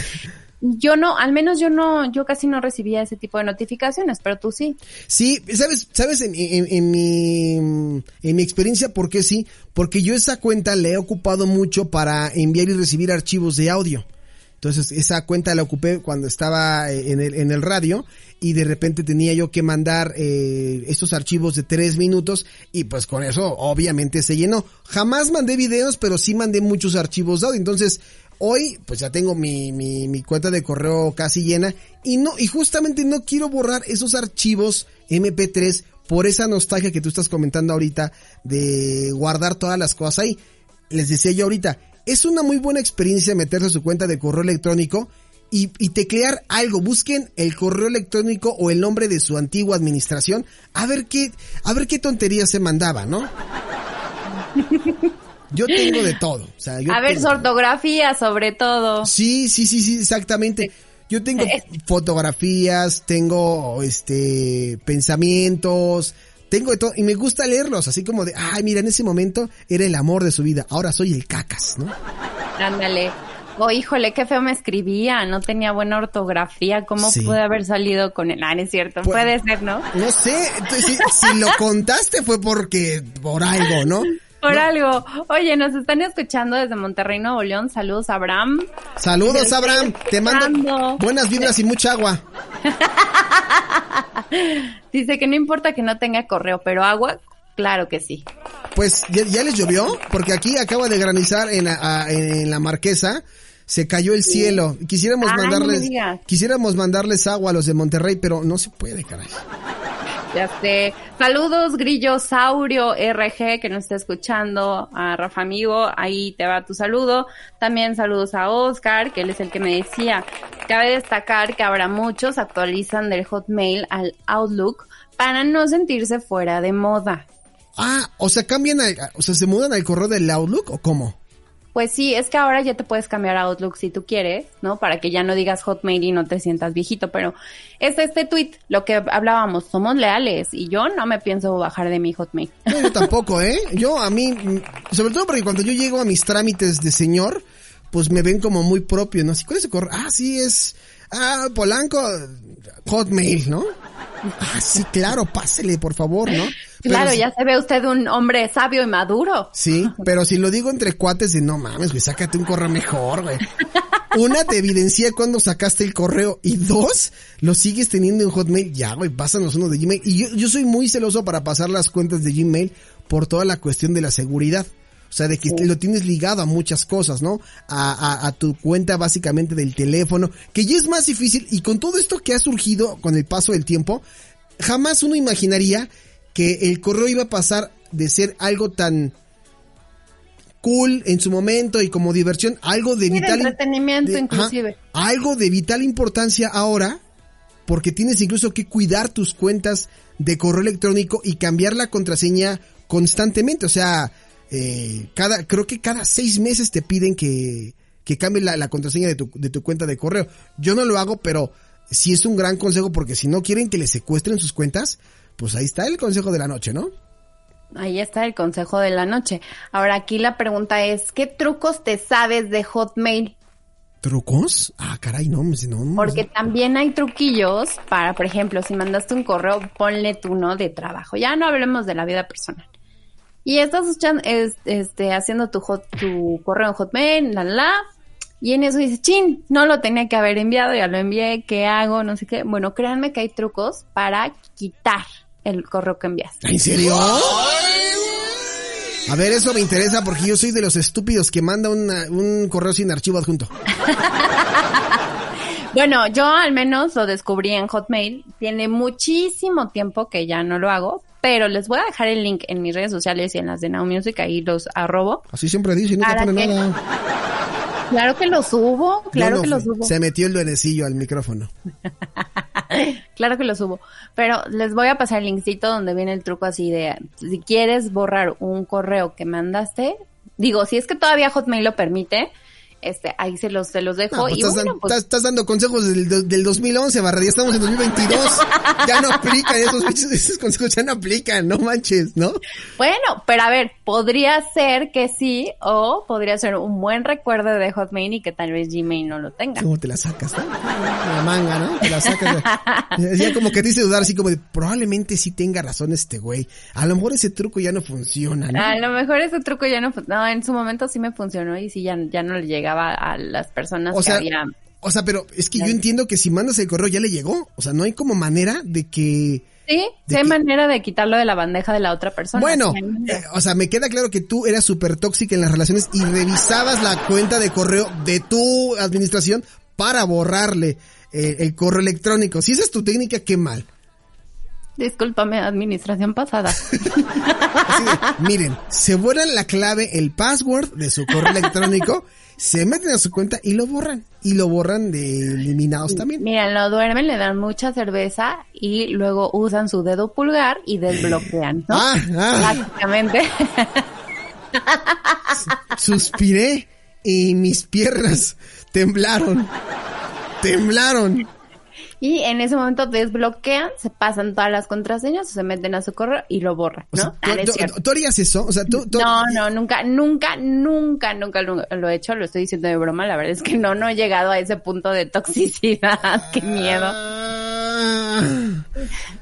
S1: Yo no, al menos yo no, yo casi no recibía ese tipo de notificaciones, pero tú sí.
S2: Sí, sabes, sabes en, en, mi, en mi experiencia, ¿por qué sí? Porque yo esa cuenta la he ocupado mucho para enviar y recibir archivos de audio. Entonces esa cuenta la ocupé cuando estaba eh, en el, en el radio y de repente tenía yo que mandar eh, estos archivos de tres minutos y pues con eso obviamente se llenó. Jamás mandé videos, pero sí mandé muchos archivos de audio. Entonces hoy pues ya tengo mi, mi, cuenta de correo casi llena y no, y justamente no quiero borrar esos archivos MP3 por esa nostalgia que tú estás comentando ahorita de guardar todas las cosas ahí. Les decía yo ahorita, es una muy buena experiencia meterse a su cuenta de correo electrónico y, teclear algo. Busquen el correo electrónico o el nombre de su antigua administración a ver qué, a ver qué tonterías se mandaba, ¿no? Yo tengo de todo.
S1: a ver, su ortografía sobre todo.
S2: Sí, sí, sí, sí, exactamente. Yo tengo fotografías, tengo este pensamientos, tengo de todo y me gusta leerlos, así como de, ay, mira, en ese momento era el amor de su vida, ahora soy el cacas, ¿no?
S1: Ándale. Oh, híjole, qué feo me escribía, no tenía buena ortografía, ¿cómo puede haber salido con él? Ah, es cierto, pues, puede ser, ¿no?
S2: No sé, si, si lo contaste fue porque, por algo, ¿no?
S1: Por algo. Oye, nos están escuchando desde Monterrey, Nuevo León. Saludos, Abraham.
S2: Saludos, Abraham. Te mando buenas vibras y mucha agua.
S1: Dice que no importa que no tenga correo, pero agua, claro que sí.
S2: Pues ya, les llovió, porque aquí acaba de granizar en, en la marquesa. Se cayó el cielo. Quisiéramos mandarles, quisiéramos mandarles agua a los de Monterrey, pero no se puede, caray.
S1: Ya sé. Saludos, Grillosaurio RG, que nos está escuchando. A Rafa Amigo, ahí te va tu saludo. También saludos a Oscar, que él es el que me decía. Cabe destacar que habrá muchos actualizan del Hotmail al Outlook para no sentirse fuera de moda.
S2: Ah, o sea, cambian, o sea, se mudan al correo del Outlook o cómo?
S1: Pues sí, es que ahora ya te puedes cambiar a Outlook si tú quieres, ¿no? Para que ya no digas Hotmail y no te sientas viejito, pero es este tweet, lo que hablábamos, somos leales y yo no me pienso bajar de mi Hotmail.
S2: yo tampoco, ¿eh? Yo a mí, sobre todo porque cuando yo llego a mis trámites de señor, pues me ven como muy propio, ¿no? ¿Cuál es? Ah, sí, es, ah, Polanco, Hotmail, ¿no? Ah, sí, claro, pásele, por favor, ¿no?
S1: Claro, ya se ve usted un hombre sabio y maduro.
S2: Sí, pero si lo digo entre cuates de no mames, güey, sácate un correo mejor, güey. Una, te evidencia cuando sacaste el correo. Y dos, lo sigues teniendo en Hotmail. Ya, güey, pásanos uno de Gmail. Y yo, yo soy muy celoso para pasar las cuentas de Gmail por toda la cuestión de la seguridad. O sea, de que lo tienes ligado a muchas cosas, ¿no? A, a, a, tu cuenta básicamente del teléfono, que ya es más difícil. Y con todo esto que ha surgido con el paso del tiempo, jamás uno imaginaría que el correo iba a pasar de ser algo tan cool en su momento y como diversión, algo de vital
S1: entretenimiento inclusive.
S2: algo de vital importancia ahora, porque tienes incluso que cuidar tus cuentas de correo electrónico y cambiar la contraseña constantemente, o sea, eh, cada creo que cada seis meses te piden que que cambie la, la contraseña de tu, de tu cuenta de correo. Yo no lo hago, pero sí es un gran consejo porque si no quieren que les secuestren sus cuentas, pues ahí está el consejo de la noche, ¿no?
S1: Ahí está el consejo de la noche. Ahora aquí la pregunta es, ¿qué trucos te sabes de Hotmail?
S2: ¿Trucos? Ah, caray, no, no.
S1: Porque también hay truquillos para, por ejemplo, si mandaste un correo, ponle tu no de trabajo. Ya no hablemos de la vida personal. Y estás este, haciendo tu, tu correo en Hotmail, la, la, y en eso dice, chin, no lo tenía que haber enviado, ya lo envié, ¿qué hago? No sé qué. Bueno, créanme que hay trucos para quitar el correo que enviaste.
S2: ¿En serio? A ver, eso me interesa porque yo soy de los estúpidos que manda una- un correo sin archivo adjunto.
S1: Bueno, yo al menos lo descubrí en Hotmail. Tiene muchísimo tiempo que ya no lo hago, pero les voy a dejar el link en mis redes sociales y en las de Now Music, ahí los arrobo.
S2: Así siempre dice, y no te
S1: ¿Para
S2: pone nada.
S1: Claro que lo subo, claro
S2: No,
S1: que lo subo.
S2: Se metió el duenecillo al micrófono.
S1: Claro que lo subo. Pero les voy a pasar el linkcito donde viene el truco así de si quieres borrar un correo que mandaste, digo, si es que todavía Hotmail lo permite, este, ahí se los, se los dejo.
S2: No, pues
S1: y
S2: estás,
S1: bueno, pues,
S2: estás- estás dando consejos del, del- del 2011, Barra, ya estamos en 2022. ya no aplican esos, esos consejos, ya no aplican, no manches, ¿no?
S1: bueno, pero a ver, podría ser que sí, o podría ser un buen recuerdo de Hotmail y que tal vez Gmail no lo tenga.
S2: ¿Cómo te la sacas? no? La manga, ¿no? Te la sacas. de- Ya como que te dice dudar así como de, probablemente sí tenga razón este güey. A lo mejor ese truco ya no funciona, ¿no?
S1: A lo mejor ese truco ya no, no, en su momento sí me funcionó y sí ya, ya no le llegaba a las personas
S2: O
S1: que
S2: sea,
S1: había.
S2: o sea, pero es que yo entiendo que si mandas el correo ya le llegó. O sea, no hay como manera de que...
S1: Sí,
S2: ¿de
S1: sí hay manera de quitarlo de la bandeja de la otra persona.
S2: Bueno, eh, o sea, me queda claro que tú eras súper tóxica en las relaciones y revisabas la cuenta de correo de tu administración para borrarle eh, el correo electrónico. Si esa es tu técnica, qué mal.
S1: Discúlpame, administración pasada.
S2: Así de, miren, se borran la clave, el password de su correo electrónico, se meten a su cuenta y lo borran. Y lo borran de eliminados también.
S1: Miren, lo duermen, le dan mucha cerveza y luego usan su dedo pulgar y desbloquean, ¿no?
S2: Ah, ah,
S1: Básicamente.
S2: suspiré y mis piernas temblaron. Temblaron.
S1: Y en ese momento desbloquean, se pasan todas las contraseñas, se meten a su correo y lo borran,
S2: O
S1: ¿no?
S2: sea,
S1: Ah, no es
S2: ¿tú, harías eso? O sea, tú, tú-
S1: No, no, nunca, nunca, nunca, nunca lo, he hecho, lo estoy diciendo de broma, la verdad es que no, no he llegado a ese punto de toxicidad, qué miedo,
S2: Ah.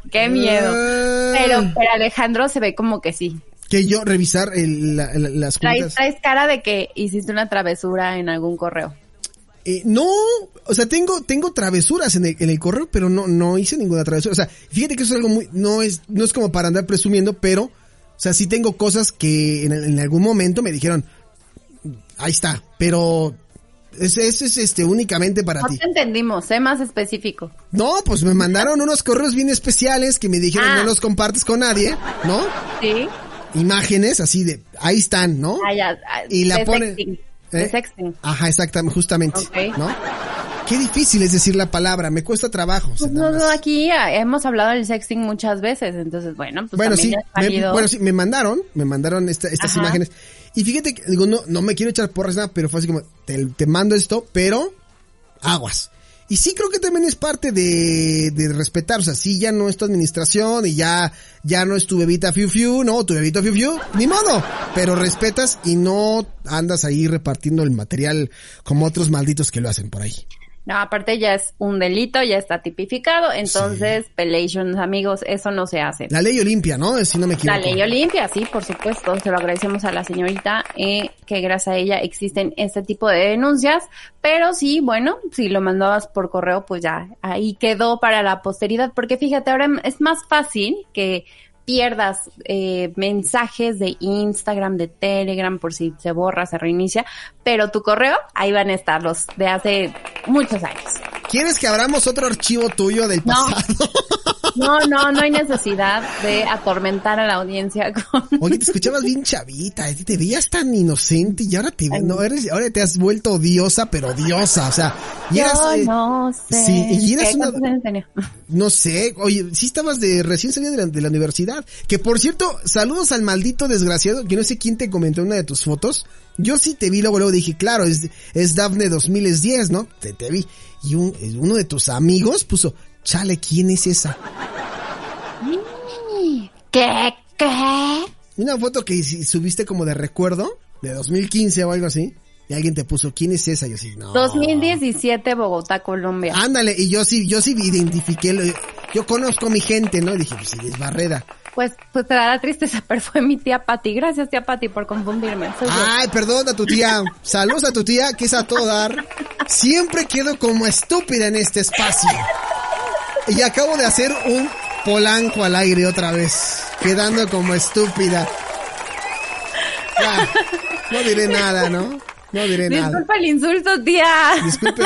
S1: qué miedo.
S2: Ah.
S1: Pero, pero Alejandro se ve como que sí.
S2: Que yo revisar el- la- la- las
S1: Traes,
S2: cuentas.
S1: traes cara de que hiciste una travesura en algún correo.
S2: Eh, no, o sea, tengo, tengo travesuras en el, en el correo, pero no, no hice ninguna travesura. O sea, fíjate que eso es algo muy, no es, no es como para andar presumiendo, pero, o sea, sí tengo cosas que en, en algún momento me dijeron, ahí está, pero eso es, es, este únicamente para
S1: No
S2: ti.
S1: te entendimos, sé más específico.
S2: No, pues me mandaron unos correos bien especiales que me dijeron
S1: Ah.
S2: no los compartes con nadie, ¿no?
S1: Sí.
S2: Imágenes así de, ahí están, ¿no?
S1: Ah, ya, ah,
S2: Y la ponen-.
S1: De
S2: ¿Eh?
S1: sexting.
S2: Ajá, exactamente, justamente. ¿no? Qué difícil es decir la palabra, me cuesta trabajo.
S1: Pues no, no, aquí hemos hablado del sexting muchas veces, entonces bueno, pues
S2: bueno, sí,
S1: también
S2: me, bueno, sí, me mandaron, me mandaron esta- estas
S1: Ajá.
S2: imágenes. Y fíjate que, digo, no, no me quiero echar porras nada, pero fue así como, te, te mando esto, pero aguas. Y sí creo que también es parte de, de respetar, o sea, sí ya no es tu administración y ya, ya no es tu bebita fiu fiu, no, tu bebito fiu fiu, ni modo, pero respetas y no andas ahí repartiendo el material como otros malditos que lo hacen por ahí.
S1: No, aparte ya es un delito, ya está tipificado, entonces, pelations, amigos, eso no se hace.
S2: La ley Olimpia, ¿no? Si no me equivoco.
S1: La ley Olimpia, sí, por supuesto. Se lo agradecemos a la señorita eh, que gracias a ella existen este tipo de denuncias. Pero sí, bueno, si lo mandabas por correo, pues ya ahí quedó para la posteridad. Porque fíjate, ahora es más fácil que pierdas eh, mensajes de Instagram, de Telegram, por si se borra, se reinicia, pero tu correo, ahí van a estar los de hace muchos años.
S2: ¿Quieres que abramos otro archivo tuyo del pasado?
S1: No, no, no hay necesidad de atormentar a la audiencia con...
S2: Oye, te escuchabas bien chavita, te veías tan inocente y ahora te no, eres, ahora te has vuelto odiosa, pero odiosa, o sea, y
S1: Yo
S2: eras, eh,
S1: no sé.
S2: sí, y eras una- no sé, oye, sí estabas de recién salida de la, de la universidad, que por cierto, saludos al maldito desgraciado, que no sé quién te comentó en una de tus fotos, yo sí te vi, luego, luego dije, claro, es, es Dafne 2010, ¿no? Te, te vi, y un, uno de tus amigos puso, chale, ¿quién es esa?
S1: ¿Qué? ¿Qué?
S2: Una foto que subiste como de recuerdo, de 2015 o algo así, y alguien te puso, ¿quién es esa? Y yo así, no.
S1: 2017, Bogotá, Colombia.
S2: Ándale, y yo sí, yo sí identifiqué, lo- yo conozco a mi gente, ¿no? Y dije, pues sí, es Barreda.
S1: Pues, pues te da la tristeza, pero fue mi tía Patti. Gracias, tía Patti, por confundirme. Soy yo.
S2: Ay, perdón a tu tía. Saludos a tu tía, que es a todo dar. Siempre quedo como estúpida en este espacio. Y acabo de hacer un polanco al aire otra vez. Quedando como estúpida. No diré nada, ¿no? No diré nada.
S1: Disculpa el insulto, tía.
S2: Disculpe,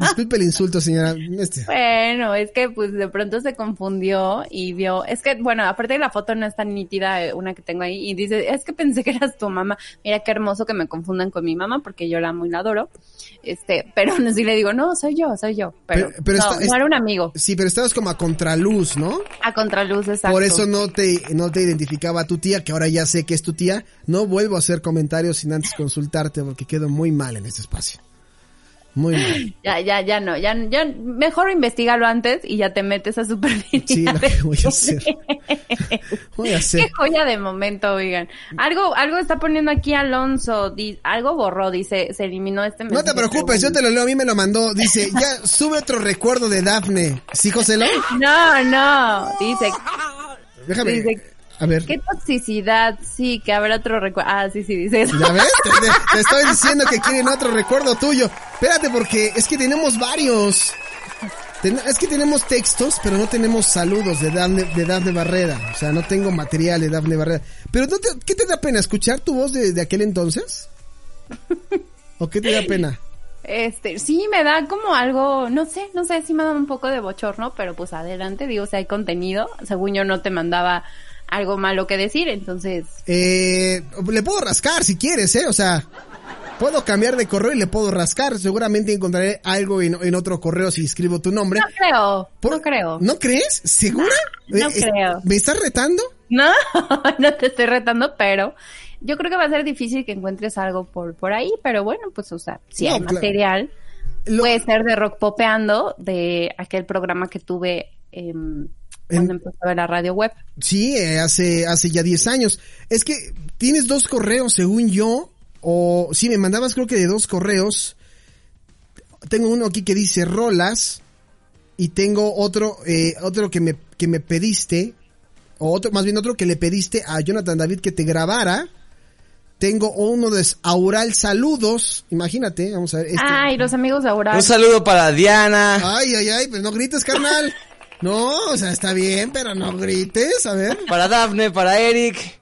S2: disculpe el insulto, señora. Este,
S1: Bueno, es que pues de pronto se confundió y vio, es que bueno, aparte de la foto no es tan nítida eh, una que tengo ahí y dice, es que pensé que eras tu mamá. Mira qué hermoso que me confundan con mi mamá porque yo la amo y la adoro. Este, pero aún así le digo, no, soy yo, soy yo. Pero,
S2: Pero- pero
S1: no,
S2: está-
S1: no era un amigo.
S2: Sí, pero estabas como a contraluz, ¿no?
S1: A contraluz, exacto.
S2: Por eso no te, no te identificaba a tu tía, que ahora ya sé que es tu tía. No vuelvo a hacer comentarios sin antes consultarte porque quedo muy mal en este espacio. Muy mal.
S1: Ya, ya, ya no, ya, ya, mejor investigalo antes y ya te metes a supervisión.
S2: Sí, lo que voy a hacer. Voy a hacer.
S1: Qué joya de momento, oigan. Algo, algo está poniendo aquí Alonso, di- algo borró, dice, se eliminó este
S2: No
S1: mensaje.
S2: te preocupes, yo te lo leo, a mí me lo mandó. Dice, ya sube otro recuerdo de Dafne. ¿Sí, José?
S1: No, no, dice,
S2: Déjame.
S1: Dice-
S2: A ver.
S1: qué toxicidad, sí, que habrá otro recuerdo. Ah, sí, sí, dice eso.
S2: ¿Ya ves? Te, te- te estoy diciendo que quieren otro recuerdo tuyo. Espérate, porque es que tenemos varios. Ten- es que tenemos textos, pero no tenemos saludos de Dafne, de Dafne Barrera. O sea, no tengo material de Dafne Barrera. Pero ¿no te- ¿qué te da pena? ¿Escuchar tu voz de, de aquel entonces? ¿O qué te da pena?
S1: Este, sí, me da como algo, no sé, no sé, sí me da un poco de bochorno, pero pues adelante, digo, si hay contenido, según yo no te mandaba algo malo que decir, entonces,
S2: Eh, le puedo rascar si quieres, ¿eh? O sea, puedo cambiar de correo y le puedo rascar. Seguramente encontraré algo en, en otro correo si escribo tu nombre.
S1: no creo,
S2: Por-
S1: no creo.
S2: ¿No crees? ¿Segura?
S1: No
S2: Eh,
S1: creo.
S2: ¿Me estás retando?
S1: No, no te estoy retando, pero yo creo que va a ser difícil que encuentres algo por, por ahí, pero bueno, pues, o sea, si
S2: No,
S1: hay
S2: claro.
S1: material,
S2: Lo-
S1: puede ser de rock popeando, de aquel programa que tuve em, cuando
S2: En-
S1: empezaba la radio web.
S2: Sí, eh, hace, hace ya 10 años. Es que tienes dos correos, según yo, o sí, me mandabas creo que de dos correos. Tengo uno aquí que dice rolas y tengo otro, eh, otro que me, que me pediste, o otro, más bien otro que le pediste a Jonathan David que te grabara. Tengo uno de Aural Saludos, imagínate, vamos a ver. Este.
S1: Ay, los amigos de Aurora.
S4: Un saludo para Diana.
S2: Ay, ay, ay, pues no grites, carnal. No, o sea, está bien, pero no grites, a ver.
S4: Para Dafne, para Eric.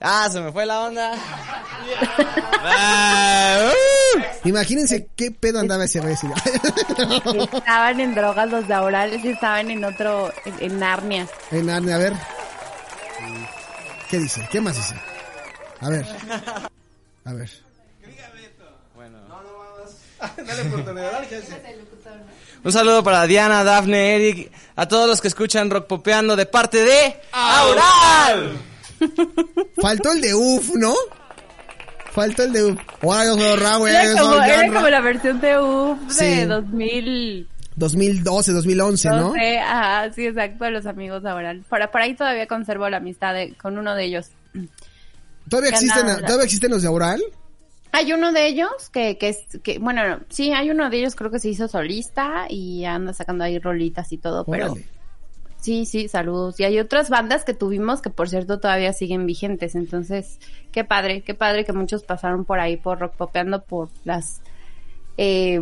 S4: Ah, se me fue la onda. Ah, uh.
S2: Imagínense qué pedo andaba ese así.
S1: Estaban en drogas los de Aurales y estaban en otro, en, en Narnia.
S2: En Narnia, a ver. ¿Qué dice? ¿Qué más dice? A ver. A ver.
S4: Un saludo para Diana, Dafne, Eric, a todos los que escuchan Rock Popeando de parte de Aural.
S2: Faltó el de UF, ¿no? Faltó el de UF.
S1: Era como, era como la versión de UF de
S2: Sí.
S1: 2000.
S2: 2012, 2011, ¿no?
S1: Ajá, sí, exacto, de los amigos de Aural. Por, por ahí todavía conservo la amistad de- con uno de ellos.
S2: ¿Todavía existen, ¿Todavía existen los de Aural?
S1: Hay uno de ellos que, que es, que, bueno, no, sí, hay uno de ellos creo que se hizo solista y anda sacando ahí rolitas y todo, pero sí, sí, saludos. Y hay otras bandas que tuvimos que por cierto todavía siguen vigentes, entonces, qué padre, qué padre que muchos pasaron por ahí por rock popeando por las, eh,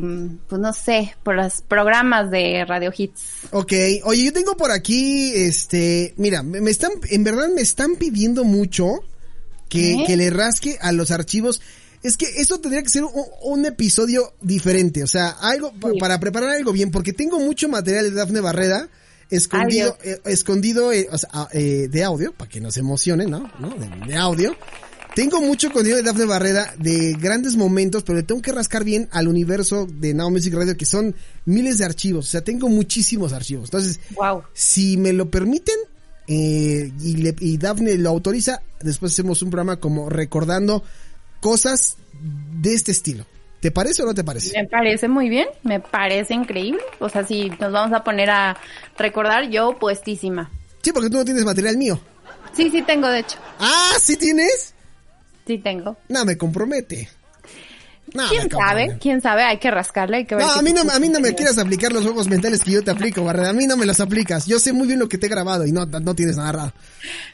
S1: pues no sé, por los programas de Radio Hits.
S2: Ok, oye, yo tengo por aquí, este, mira, me, me están, en verdad me están pidiendo mucho que,
S1: ¿Eh?
S2: que le rasque a los archivos. Es que esto tendría que ser un, un episodio diferente, o sea, algo pa-
S1: Sí.
S2: para preparar algo bien, porque tengo mucho material de Dafne Barrera escondido, eh, escondido, eh, o sea, ah, eh, de audio, para que nos emocione, ¿no? ¿No? De, de audio. Tengo mucho contenido de Dafne Barrera de grandes momentos, pero le tengo que rascar bien al universo de Now Music Radio, que son miles de archivos. O sea, tengo muchísimos archivos. Entonces,
S1: Wow.
S2: si me lo permiten eh, y, le, y Dafne lo autoriza, después hacemos un programa como recordando cosas de este estilo. ¿Te parece o no te parece?
S1: Me parece muy bien, me parece increíble. O sea, si nos vamos a poner a recordar, yo puestísima.
S2: Sí, porque tú no tienes material mío.
S1: Sí, sí tengo, de hecho.
S2: Ah, ¿sí tienes?
S1: Sí tengo.
S2: No, me compromete. No,
S1: ¿Quién sabe? ¿Quién sabe? Hay que rascarle, hay que ver.
S2: No, a mí no, a mí no me quieras aplicar los juegos mentales que yo te aplico, Barrera. A mí no me los aplicas. Yo sé muy bien lo que te he grabado y no, no tienes nada raro.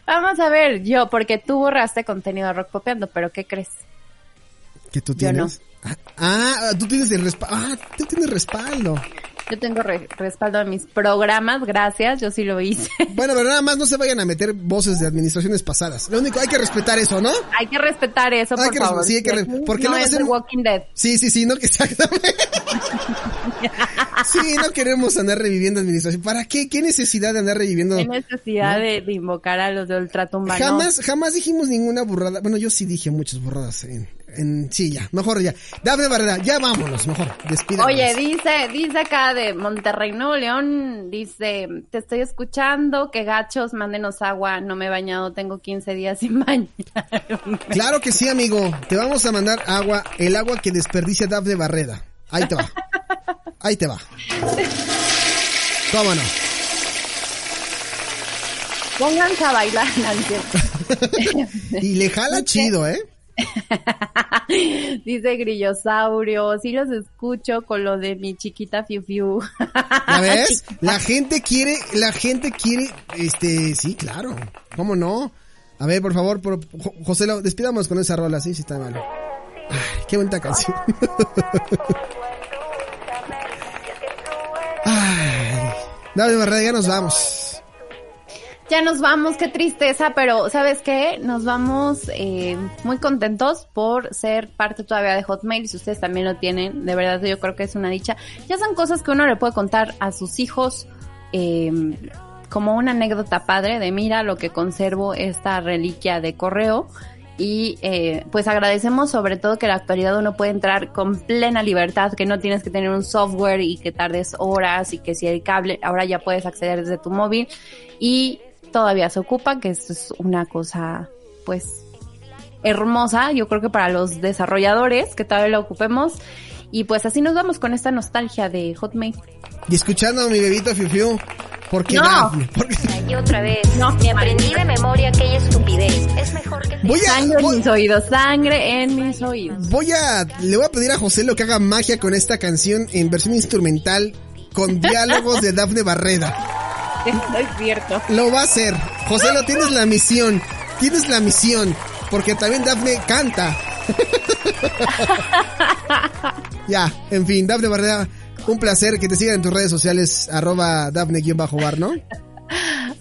S1: Vamos a ver, yo, porque tú borraste contenido de rock popeando, pero ¿qué crees?
S2: ¿Que tú
S1: Yo no.
S2: tienes? Ah, Ah, tú tienes el respaldo. Ah, tú tienes respaldo.
S1: Yo tengo respaldo a mis programas, gracias, yo sí lo hice.
S2: Bueno, pero nada más no se vayan a meter voces de administraciones pasadas. Lo único, hay que respetar eso, ¿no?
S1: Hay que respetar eso, por favor.
S2: Sí, hay que porque
S1: no, es el Walking Dead.
S2: Sí, sí, sí, no que exactamente. sí, no queremos andar reviviendo administración. ¿Para qué? ¿Qué necesidad de andar reviviendo?
S1: ¿Qué necesidad de, invocar a los de ultratumba?
S2: Jamás, jamás dijimos ninguna burrada. Bueno, yo sí dije muchas burradas en, en, sí, ya, mejor ya. Dafne Barrera, ya vámonos, mejor, despídanos.
S1: Oye, dice, dice acá de Monterrey, Nuevo León, dice, te estoy escuchando, que gachos, mándenos agua, no me he bañado, tengo 15 días sin bañar.
S2: Claro que sí, amigo, te vamos a mandar agua, el agua que desperdicia Dafne Barrera. Ahí te va. Ahí te va. Cómo no.
S1: Pónganse a bailar,
S2: y le jala chido, ¿eh?
S1: Dice Grillosaurio, sí los escucho con lo de mi chiquita Fiu Fiu.
S2: ¿Ya ves? La gente quiere, la gente quiere, este, sí, claro, ¿cómo no? A ver, por favor, por, José, despidamos con esa rola, sí, sí está mal. Ay, qué bonita canción. Ay, Barrera, ya nos vamos
S1: ya nos vamos, qué tristeza, pero ¿sabes qué? Nos vamos eh, muy contentos por ser parte todavía de Hotmail. Si ustedes también lo tienen, de verdad yo creo que es una dicha. Ya son cosas que uno le puede contar a sus hijos eh, como una anécdota padre de mira lo que conservo esta reliquia de correo. Y eh, pues agradecemos sobre todo que en la actualidad uno puede entrar con plena libertad, que no tienes que tener un software y que tardes horas y que si hay cable, ahora ya puedes acceder desde tu móvil. Y todavía se ocupa, que es una cosa, pues, hermosa, yo creo que para los desarrolladores, que todavía lo ocupemos. Y pues así nos vamos con esta nostalgia de Hotmail.
S2: Y escuchando a mi bebito Fiu Fiu, porque
S1: no.
S5: Y otra vez, no, me aprendí de memoria aquella estupidez. Es mejor que
S1: voy a, sangre en mis oídos, sangre en mis oídos.
S2: Voy a, le voy a pedir a José lo que haga magia con esta canción en versión instrumental con diálogos de Dafne Barreda.
S1: No es cierto.
S2: Lo va a hacer. José, lo tienes la misión. Tienes la misión. Porque también Dafne canta. ya, en fin, Dafne Barrera, un placer que te sigan en tus redes sociales, arroba Dafne-bar, ¿no?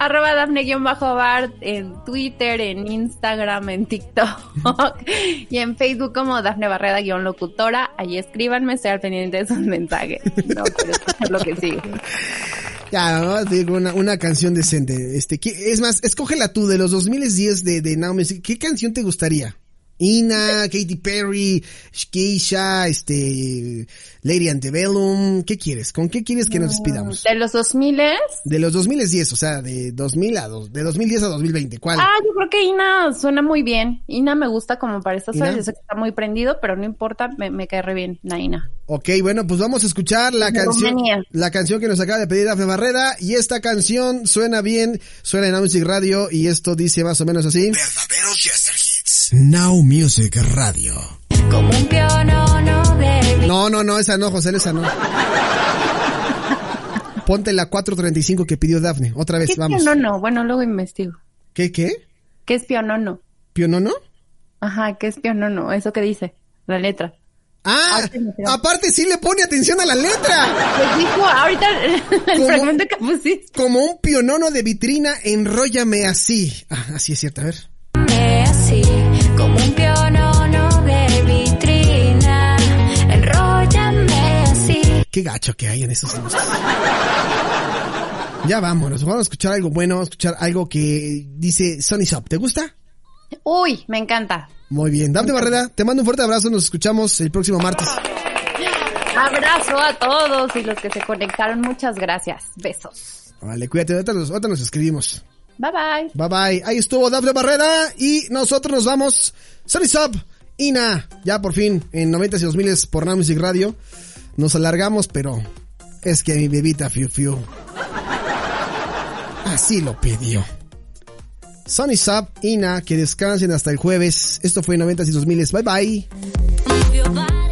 S1: Arroba Dafne-bar en Twitter, en Instagram, en TikTok y en Facebook como Dafne Barreda-locutora. Ahí escríbanme, estoy al pendiente de sus mensajes. No, pero es lo que sigue.
S2: Ya, vamos a una, una canción decente. Este, ¿qué, es más, escógela tú de los 2010 de, de Naomi. ¿Qué canción te gustaría? Ina, Katy Perry, Keisha, este, Lady Antebellum, ¿qué quieres? ¿Con qué quieres que nos despidamos?
S1: ¿De los 2000
S2: De los 2010, o sea, de 2000 a dos, de 2010 a 2020, ¿cuál?
S1: Ah, yo creo que Ina suena muy bien. Ina me gusta como para estas horas, yo sé que está muy prendido, pero no importa, me, me cae re bien, Naina.
S2: Ok, bueno, pues vamos a escuchar la canción, la canción que nos acaba de pedir Dafne Barrera, y esta canción suena bien, suena en Music Radio, y esto dice más o menos así. Hits. Now Music Radio. Como un de... No, no, no, esa no, José, esa no. Ponte la 435 que pidió Dafne. Otra vez,
S1: ¿Qué
S2: vamos.
S1: Es pionono? Bueno, luego investigo.
S2: ¿Qué, qué?
S1: ¿Qué es pionono?
S2: ¿Pionono?
S1: Ajá, ¿qué es pionono? ¿Eso qué dice? La letra.
S2: Ah, aparte sí le pone atención a la letra.
S1: Pues dijo ahorita el como, fragmento que pusiste.
S2: Como un pionono de vitrina, enróllame así. Ah, así es cierto, a ver.
S5: Así,
S2: Qué gacho que hay en esos Ya vámonos, vamos a escuchar algo bueno, vamos a escuchar algo que dice Sonny Shop. ¿Te gusta?
S1: Uy, me encanta.
S2: Muy bien. Dafne Barrera, te mando un fuerte abrazo. Nos escuchamos el próximo martes.
S1: Abrazo a todos y los que se conectaron. Muchas gracias. Besos.
S2: Vale, cuídate. Ahorita nos, nos escribimos.
S1: Bye bye.
S2: Bye bye. Ahí estuvo Dafne Barrera y nosotros nos vamos. Sunny Sub, Ina. Ya por fin en 90 y 2000 por Now Music Radio. Nos alargamos, pero es que mi bebita Fiu Fiu así lo pidió. Sunny Sub, Ina, que descansen hasta el jueves. Esto fue 90 y 2000. Bye bye.